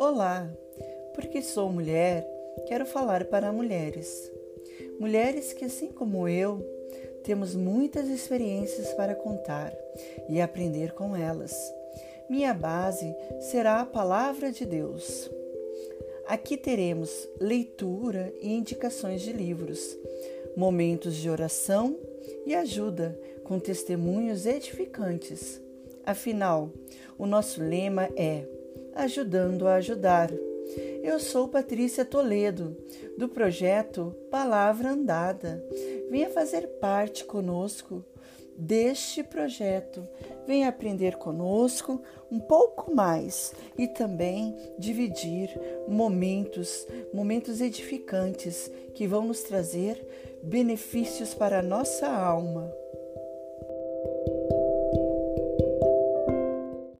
Olá! Porque sou mulher, quero falar para mulheres. Mulheres que, assim como eu, temos muitas experiências para contar e aprender com elas. Minha base será a Palavra de Deus. Aqui teremos leitura e indicações de livros, momentos de oração e ajuda com testemunhos edificantes. Afinal, o nosso lema é Ajudando a Ajudar. Eu sou Patrícia Toledo, do projeto Palavra Andada. Venha fazer parte conosco deste projeto. Venha aprender conosco um pouco mais e também dividir momentos, momentos edificantes que vão nos trazer benefícios para a nossa alma.